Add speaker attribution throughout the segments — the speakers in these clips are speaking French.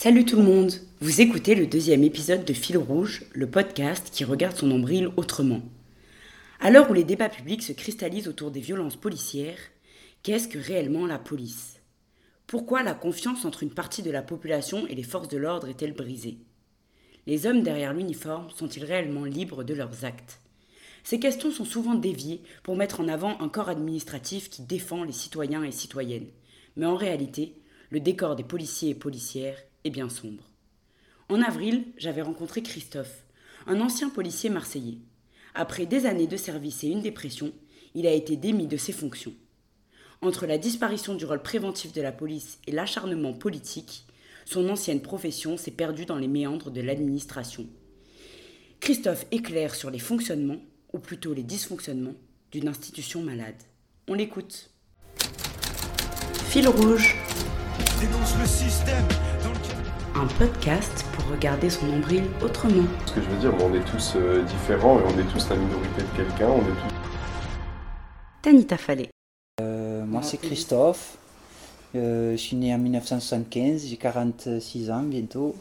Speaker 1: Salut tout le monde Vous écoutez le deuxième épisode de Fil Rouge, le podcast qui regarde son nombril autrement. À l'heure où les débats publics se cristallisent autour des violences policières, qu'est-ce que réellement la police? Pourquoi la confiance entre une partie de la population et les forces de l'ordre est-elle brisée? Les hommes derrière l'uniforme sont-ils réellement libres de leurs actes? Ces questions sont souvent déviées pour mettre en avant un corps administratif qui défend les citoyens et citoyennes. Mais en réalité, le décor des policiers et policières bien sombre. En avril, j'avais rencontré Christophe, un ancien policier marseillais. Après des années de service et une dépression, il a été démis de ses fonctions. Entre la disparition du rôle préventif de la police et l'acharnement politique, son ancienne profession s'est perdue dans les méandres de l'administration. Christophe éclaire sur les fonctionnements, ou plutôt les dysfonctionnements, d'une institution malade. On l'écoute. Fil rouge. Dénonce le système un podcast pour regarder son nombril autrement.
Speaker 2: Ce que je veux dire, on est tous euh, différents et on est tous la minorité de quelqu'un, on est tous...
Speaker 1: Tanita Fallet.
Speaker 3: Euh, moi c'est Christophe, euh, je suis né en 1975, j'ai 46 ans bientôt.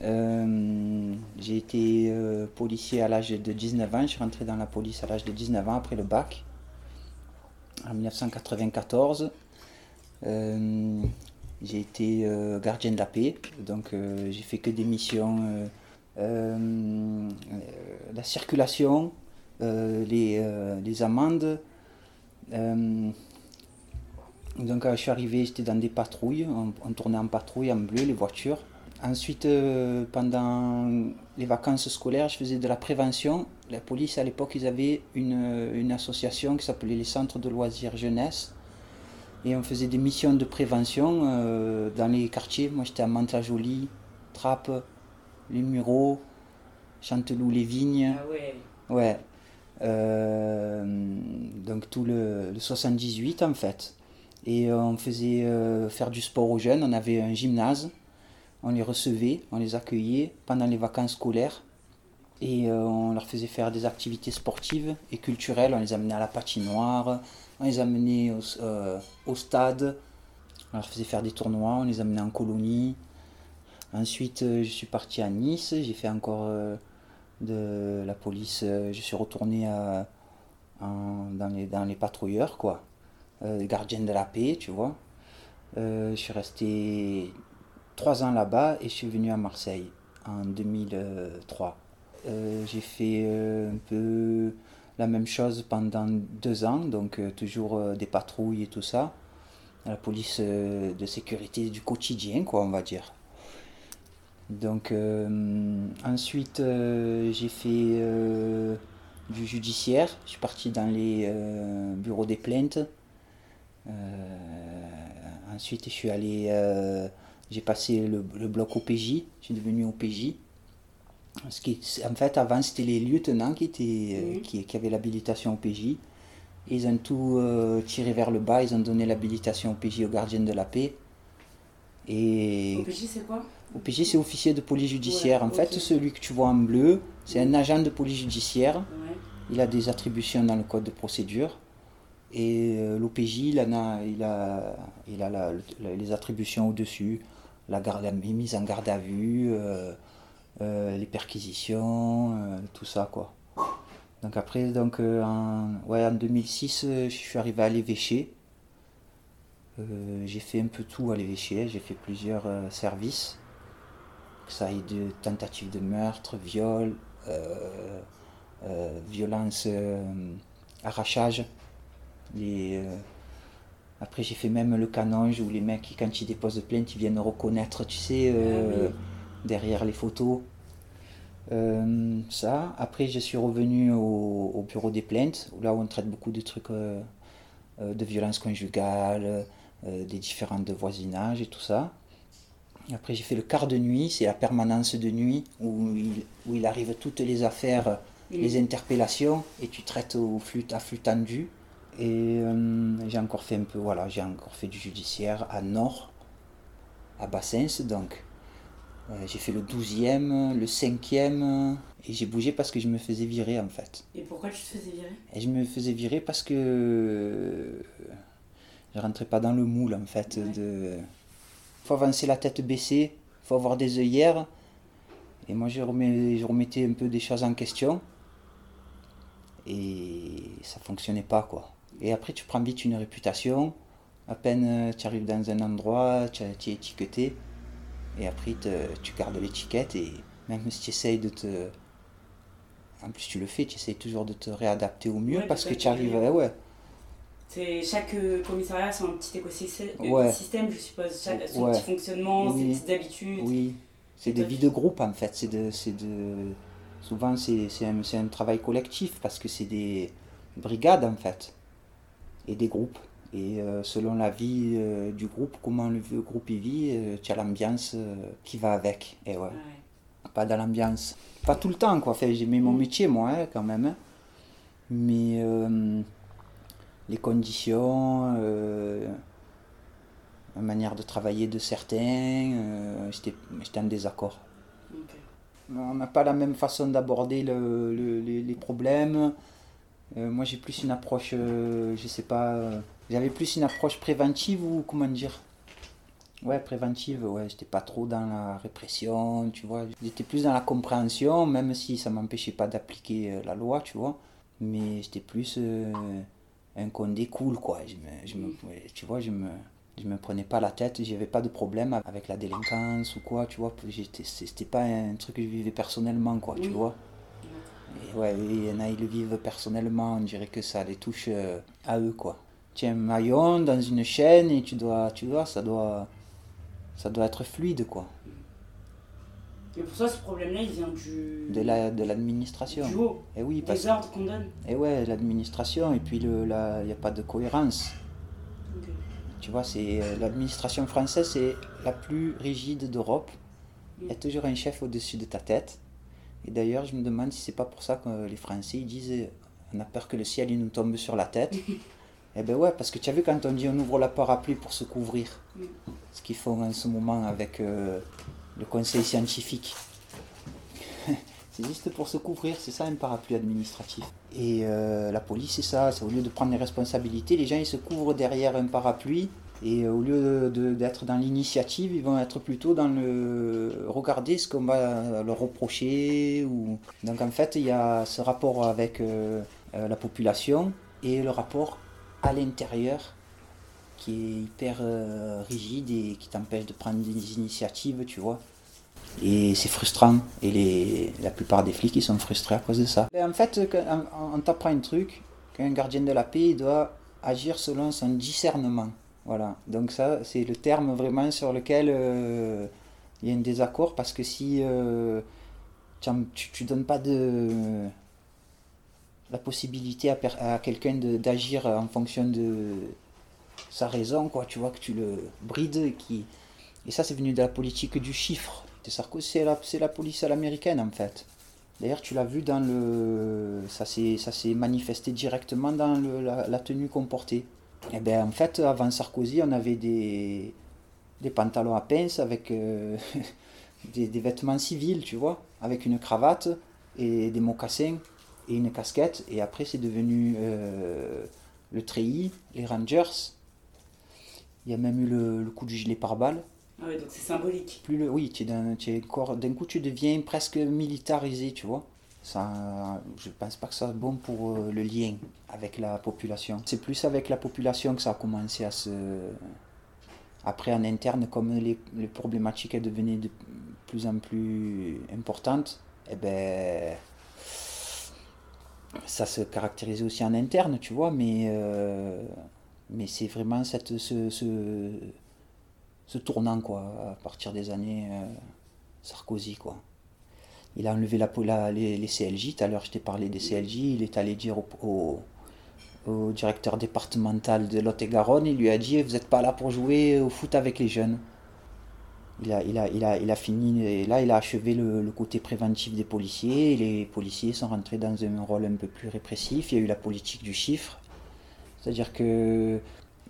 Speaker 3: j'ai été policier à l'âge de 19 ans, je suis rentré dans la police à l'âge de 19 ans après le bac, en 1994. J'ai été euh, gardien de la paix, donc euh, j'ai fait que des missions, euh, la circulation, les, amendes. donc je suis arrivé, j'étais dans des patrouilles, on, tournait en patrouille en bleu les voitures. Ensuite, pendant les vacances scolaires, je faisais de la prévention. La police, à l'époque, ils avaient une association qui s'appelait les Centres de loisirs jeunesse. Et on faisait des missions de prévention euh, dans les quartiers. Moi j'étais à Mantes-la-Jolie, Trappes, Les Mureaux, Chanteloup-les Vignes.
Speaker 1: Ah ouais.
Speaker 3: Ouais. Euh, donc tout le, 78 en fait. Et on faisait euh, faire du sport aux jeunes. On avait un gymnase. On les recevait, on les accueillait pendant les vacances scolaires. Et on leur faisait faire des activités sportives et culturelles. On les amenait à la patinoire, on les amenait au, euh, au stade, on leur faisait faire des tournois, on les amenait en colonie. Ensuite, euh, je suis parti à Nice, j'ai fait encore euh, de la police, je suis retourné dans, les, les patrouilleurs, quoi. gardiens de la paix, tu vois. je suis resté trois ans là-bas et je suis venu à Marseille en 2003. j'ai fait un peu la même chose pendant deux ans, donc euh, toujours euh, des patrouilles et tout ça. La police euh, de sécurité du quotidien, quoi, on va dire. Donc ensuite, j'ai fait du judiciaire. Je suis parti dans les bureaux des plaintes. ensuite, j'ai passé le, le bloc OPJ. Je suis devenu OPJ en fait, avant, c'était les lieutenants qui, étaient, euh, qui, avaient l'habilitation au PJ. Ils ont tout euh, tiré vers le bas, ils ont donné l'habilitation au PJ aux gardiens de la paix.
Speaker 1: Et OPJ, c'est quoi?
Speaker 3: OPJ, c'est officier de police judiciaire. en fait, celui que tu vois en bleu, c'est un agent de police judiciaire. Il a des attributions dans le code de procédure. Et euh, l'OPJ, il, a, il a, il a les attributions au-dessus, la, garde, la mise en garde à vue. Euh, les perquisitions, euh, tout ça quoi. Donc après, donc, euh, en, ouais, en 2006, je suis arrivé à l'évêché. j'ai fait un peu tout à l'évêché, j'ai fait plusieurs services. Ça aille de tentatives de meurtre, viol, violence, arrachage. Les, après, j'ai fait même le canonge où les mecs, quand ils déposent plainte, ils viennent reconnaître, tu sais, ah derrière les photos. Euh, ça. Après, je suis revenu au, bureau des plaintes, là où on traite beaucoup de trucs euh, euh, de violence conjugale, des différentes de voisinage et tout ça. Après, j'ai fait le quart de nuit, c'est la permanence de nuit, où il, où il arrive toutes les affaires, les interpellations, et tu traites au flux, à flux tendu. Et j'ai encore fait un peu, voilà, j'ai encore fait du judiciaire à Nord, à Bassens, donc j'ai fait le 12e, le 5e, et j'ai bougé parce que je me faisais virer en fait.
Speaker 1: Et pourquoi tu te faisais virer?
Speaker 3: Et je me faisais virer parce que je rentrais pas dans le moule en fait. Il faut avancer la tête baissée, faut avoir des œillères. Et moi, je, remets, je remettais un peu des choses en question. Et ça fonctionnait pas, quoi. Et après, tu prends vite une réputation. À peine euh, tu arrives dans un endroit, tu es étiqueté. Et après, te- tu gardes l'étiquette. Et même si tu essayes de te. En plus, tu le fais, tu essayes toujours de te réadapter au mieux
Speaker 1: Ouais,
Speaker 3: parce que tu arrives. Ouais,
Speaker 1: chaque euh, commissariat, c'est un petit écosystème,
Speaker 3: Ouais.
Speaker 1: je suppose. Chaque, son
Speaker 3: Ouais.
Speaker 1: petit fonctionnement,
Speaker 3: Oui.
Speaker 1: ses petites habitudes.
Speaker 3: Oui, c'est des vies de groupe en fait. C'est de, de, souvent c'est, un, c'est un travail collectif parce que c'est des brigades en fait et des groupes. Et euh, selon la vie euh, du groupe, comment le, le groupe y vit, euh, tu as l'ambiance qui va avec. Et ouais,
Speaker 1: Ouais.
Speaker 3: pas dans l'ambiance. Pas tout le temps quoi. Enfin, j'aimais mon
Speaker 1: Mm.
Speaker 3: métier moi hein, quand même. hein. Mais les conditions, la manière de travailler de certains, j'étais en désaccord. On n'a pas la même façon d'aborder le- le- les, les problèmes. Moi, j'ai plus une approche, je sais pas, euh, j'avais plus une approche préventive ou comment dire? Ouais, préventive, ouais, j'étais pas trop dans la répression, tu vois. J'étais plus dans la compréhension, même si ça m'empêchait pas d'appliquer euh, la loi, tu vois. Mais j'étais plus euh, un condé cool, quoi. Je me, je me- ouais, tu vois, je me, je me prenais pas la tête, j'avais pas de problème avec la délinquance ou quoi, tu vois. C'était pas un truc que je vivais personnellement, quoi, tu vois. Et ouais, il y en a, ils le vivent personnellement, on dirait que ça les touche euh, à eux, quoi. Tu es un maillon dans une chaîne et tu dois, tu vois, ça doit, ça doit être fluide, quoi.
Speaker 1: Et pour toi, ce problème-là, il vient du,
Speaker 3: De la, de l'administration.
Speaker 1: du haut,
Speaker 3: Et oui, parce
Speaker 1: des ordres qu'on donne.
Speaker 3: et ouais, l'administration, et puis il n'y a pas de cohérence. Tu vois, c'est euh, l'administration française, c'est la plus rigide d'Europe. Il y a toujours un chef au-dessus de ta tête. Et d'ailleurs, je me demande si c'est pas pour ça que les Français ils disent euh, on a peur que le ciel il nous tombe sur la tête. Eh ben ouais, parce que tu as vu quand on dit on ouvre la parapluie pour se couvrir, ce qu'ils font en ce moment avec euh, le conseil scientifique. c'est juste pour se couvrir, c'est ça un parapluie administratif. Et euh, la police, c'est ça, c'est au lieu de prendre les responsabilités, les gens ils se couvrent derrière un parapluie. Et euh, au lieu d'être dans l'initiative, ils vont être plutôt dans le regarder ce qu'on va leur reprocher. Ou... Donc en fait, il y a ce rapport avec euh, la population et le rapport à l'intérieur qui est hyper euh, rigide et qui t'empêche de prendre des initiatives, tu vois. Et c'est frustrant. Et les, la plupart des flics, ils sont frustrés à cause de ça. Et en fait, quand on, t'apprend un truc, qu'un gardien de la paix il doit agir selon son discernement. Voilà. Donc ça, c'est le terme vraiment sur lequel euh, il y a un désaccord parce que si euh, tu, tu, tu donnes pas de la possibilité à, quelqu'un d'agir en fonction de sa raison, quoi, tu vois, que tu le brides et qui... Et ça, c'est venu de la politique du chiffre. C'est la, la police à l'américaine, en fait. D'ailleurs, tu l'as vu dans le... Ça s'est manifesté directement dans la, tenue qu'on portait. Et bien, en fait, avant Sarkozy, on avait des, des pantalons à pince avec euh, des, des vêtements civils, tu vois, avec une cravate et des mocassins et une casquette. Et après, c'est devenu euh, le treillis, les Rangers. Il y a même eu le, le coup du gilet pare-balles.
Speaker 1: Ah ouais, donc c'est symbolique.
Speaker 3: Plus le, oui, d'un coup, tu deviens presque militarisé, tu vois. Ça, je pense pas que ça soit bon pour euh, le lien avec la population. C'est plus avec la population que ça a commencé à se... Après, en interne, comme les, les problématiques elles devenaient de plus en plus importantes, eh ben, ça se caractérisait aussi en interne, tu vois, mais, euh, mais c'est vraiment cette, ce, ce, tournant, quoi, à partir des années euh, Sarkozy, quoi. Il a enlevé la, les CLJ, tout à l'heure je t'ai parlé des CLJ, il est allé dire au, au, au directeur départemental de Lot-et-Garonne, il lui a dit, vous n'êtes pas là pour jouer au foot avec les jeunes. Il a, il a, il a, il a fini, là il a achevé le, côté préventif des policiers, et les policiers sont rentrés dans un rôle un peu plus répressif, il y a eu la politique du chiffre, c'est-à-dire que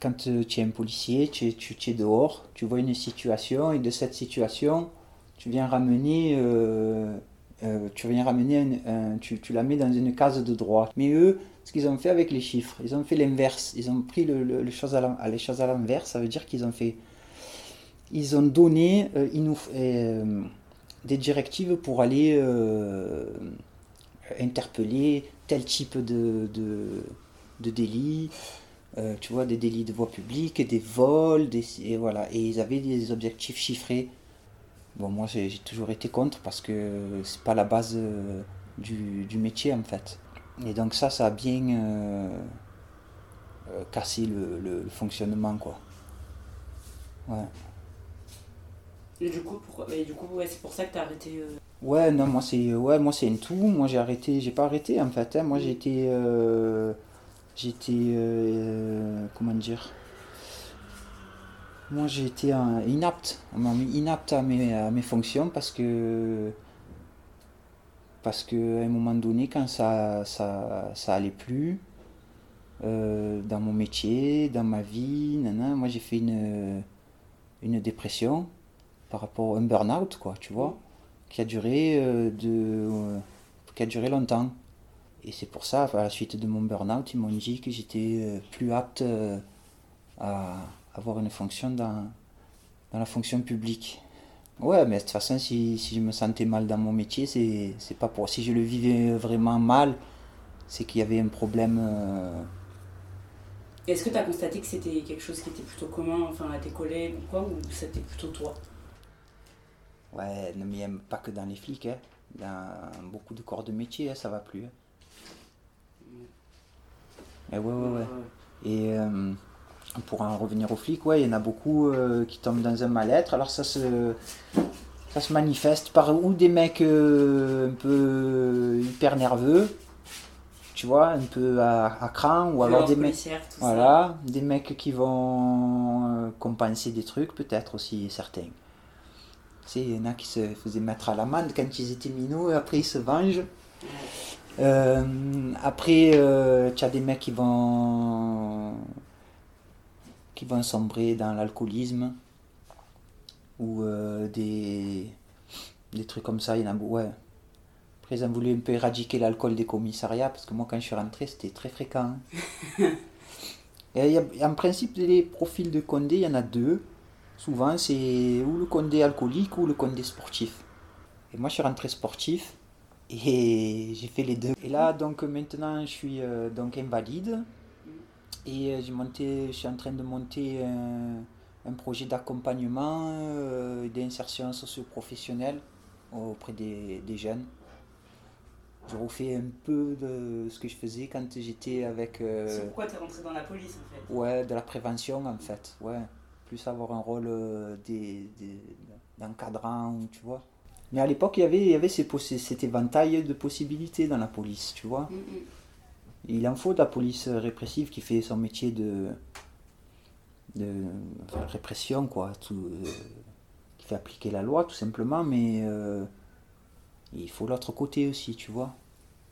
Speaker 3: quand tu es un policier, tu es, tu, es dehors, tu vois une situation, et de cette situation, tu viens ramener, euh, euh, tu viens ramener tu, tu la mets dans une case de droit. Mais eux, ce qu'ils ont fait avec les chiffres, ils ont fait l'inverse. Ils ont pris le, les choses à l'envers. Ça veut dire qu'ils ont fait, ils ont donné euh, euh, des directives pour aller euh, interpeller tel type de, de, délit, tu vois, des délits de voie publique, des vols, des, et voilà. Et ils avaient des objectifs chiffrés. Bon, moi j'ai toujours été contre parce que c'est pas la base du, métier en fait. Et donc ça, ça a bien cassé le, le- le fonctionnement quoi. Ouais.
Speaker 1: Et du coup, pourquoi... mais du coup ouais, c'est pour ça que t'as arrêté. euh,
Speaker 3: Ouais, non, moi c'est ouais, moi c'est un tout. Moi j'ai arrêté, j'ai pas arrêté en fait. hein. Moi j'ai été, euh, j'étais, euh, comment dire, moi j'ai été un- inapte. On m'a mis inapte à mes, à mes fonctions parce que parce que à un moment donné quand ça ça ça allait plus euh, dans mon métier, dans ma vie, nana, moi j'ai fait une une dépression par rapport à un burn-out quoi, tu vois qui a duré euh, de euh, qui a duré longtemps. Et c'est pour ça à la suite de mon burn-out ils m'ont dit que j'étais euh, plus apte à avoir une fonction dans, dans la fonction publique. Ouais mais de toute façon si, si je me sentais mal dans mon métier c'est pas pour si je le vivais vraiment mal c'est qu'il y avait un problème
Speaker 1: Est-ce que t'as constaté que c'était quelque chose qui était plutôt commun enfin, à tes collègues ou quoi, ou c'était plutôt toi?
Speaker 3: Ouais ne m'y aime pas que dans les flics hein. dans beaucoup de corps de métier hein, ça va plus hein. Eh ouais ouais ouais Et euh, pour en revenir aux flics, ouais, il y en a beaucoup euh, qui tombent dans un mal-être. Alors ça se, ça se manifeste par ou des mecs euh, un peu hyper nerveux, tu vois, un peu à, à cran, ou alors des mecs,
Speaker 1: ça.
Speaker 3: voilà, des mecs qui vont compenser des trucs, peut-être aussi certains. Sais, il y en a qui se faisaient mettre à l'amende quand ils étaient minots, et après ils se vengent. Euh, après, euh, tu as des mecs qui vont qui vont sombrer dans l'alcoolisme ou euh, des des trucs comme ça. Il y en a. Ouais. Après, ils ont voulu un peu éradiquer l'alcool des commissariats parce que moi, quand je suis rentré, c'était très fréquent. hein. Et y a- en principe, les profils de Condé, il y en a deux. Souvent, c'est ou le Condé alcoolique ou le Condé sportif. Et moi, je suis rentré sportif. Et j'ai fait les deux. Et là, donc maintenant, je suis euh, donc invalide. Et euh, j'ai monté, je suis en train de monter un, un projet d'accompagnement euh, et d'insertion socio-professionnelle auprès des, des jeunes. Je refais un peu de ce que je faisais quand j'étais avec euh,
Speaker 1: C'est pourquoi t'es rentré dans la police en fait?
Speaker 3: ouais, de la prévention en fait. Ouais. Plus avoir un rôle euh, des, des- d'encadrant, tu vois. Mais à l'époque, il y avait, il y avait ces cet éventail de possibilités dans la police, tu vois.
Speaker 1: Mm, mm.
Speaker 3: Il en faut de la police répressive qui fait son métier de, de enfin, répression, quoi, tout, euh, qui fait appliquer la loi, tout simplement, mais euh, il faut l'autre côté aussi, tu vois.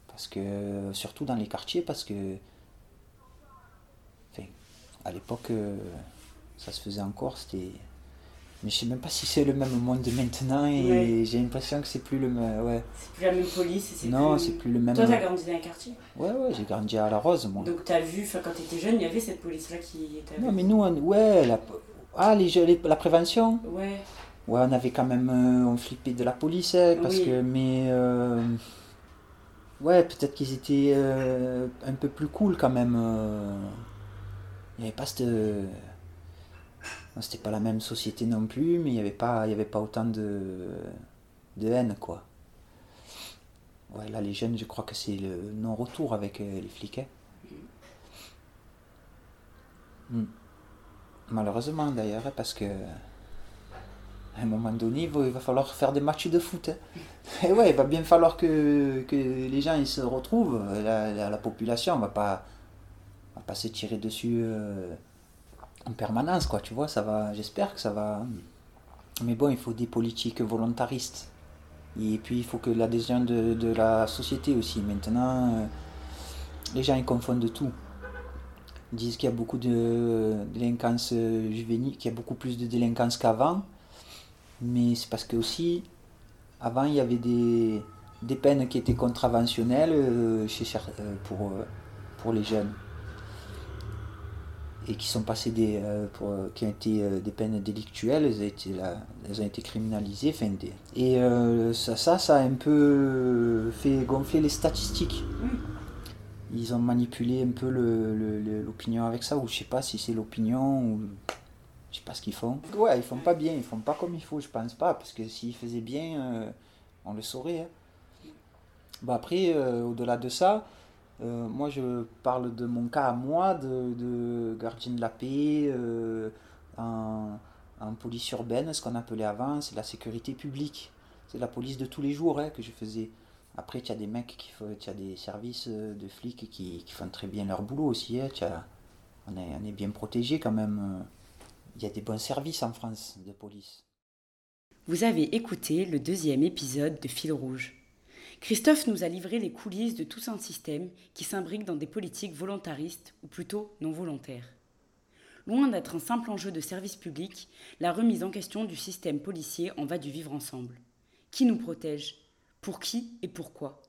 Speaker 3: Parce que, surtout dans les quartiers, parce que, enfin, à l'époque, euh, ça se faisait encore, c'était. Mais je sais même pas si c'est le même monde maintenant et
Speaker 1: Ouais.
Speaker 3: j'ai l'impression que c'est plus le même. Ouais.
Speaker 1: C'est plus la même police c'est
Speaker 3: Non,
Speaker 1: plus...
Speaker 3: c'est plus le même.
Speaker 1: Toi, t'as grandi dans un quartier?
Speaker 3: Ouais, ouais, j'ai grandi à la Rose, moi.
Speaker 1: Donc t'as vu, quand t'étais jeune, il y avait cette police-là qui était avec
Speaker 3: Non, mais nous, on- ouais, la, ah, les, jeux- les- la prévention.
Speaker 1: Ouais.
Speaker 3: Ouais, on avait quand même, euh, on flippait de la police, hein, parce
Speaker 1: Oui.
Speaker 3: que, mais, euh, ouais, peut-être qu'ils étaient euh, un peu plus cool quand même. Il n'y avait pas cette, c'était pas la même société non plus, mais il n'y avait pas, y avait pas autant de, de haine, quoi. Ouais, là, les jeunes, je crois que c'est le non-retour avec euh, les flics. hein. Mm. Malheureusement d'ailleurs, hein, parce que à un moment donné, il va, falloir faire des matchs de foot. hein. Et ouais, il va bien falloir que, que les gens ils se retrouvent. La, la, la population ne va pas, va pas se tirer dessus euh, en permanence, quoi. Tu vois, ça va. J'espère que ça va. Mais bon, il faut des politiques volontaristes. Et puis il faut que l'adhésion de, la société aussi. Maintenant, euh, les gens ils confondent tout. Ils disent qu'il y a beaucoup de délinquance juvénile, qu'il y a beaucoup plus de délinquance qu'avant. Mais c'est parce que aussi, avant, il y avait des, des peines qui étaient contraventionnelles euh, chez, euh, pour, pour les jeunes. Et qui sont passées des, pour, qui ont été des peines délictuelles, elles ont été, elles ont été criminalisées. Fin, et ça, ça, ça a un peu fait gonfler les statistiques. Ils ont manipulé un peu l'opinion avec ça, ou je sais pas si c'est l'opinion ou je sais pas ce qu'ils font. Ouais, ils font pas bien, ils font pas comme il faut, je pense pas, parce que s'ils faisaient bien, euh, on le saurait. Hein. Bon, après, euh, au-delà de ça, euh, moi je parle de mon cas à moi, de, gardien de la paix, en, police urbaine, ce qu'on appelait avant, c'est la sécurité publique. C'est la police de tous les jours hein, que je faisais. Après, tu as des mecs qui as des services de flics qui, font très bien leur boulot aussi. Hein. on, est, on est bien protégé quand même il y a des bons services en France de police.
Speaker 1: Vous avez écouté le deuxième épisode de Fil Rouge. Christophe nous a livré les coulisses de tout un système qui s'imbrique dans des politiques volontaristes ou plutôt non volontaires. Loin d'être un simple enjeu de service public, la remise en question du système policier en va du vivre ensemble. Qui nous protège? Pour qui et pourquoi?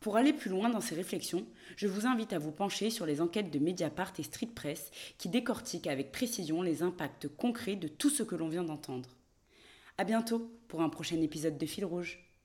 Speaker 1: Pour aller plus loin dans ces réflexions, je vous invite à vous pencher sur les enquêtes de Mediapart et Street Press qui décortiquent avec précision les impacts concrets de tout ce que l'on vient d'entendre. À bientôt pour un prochain épisode de Fil Rouge.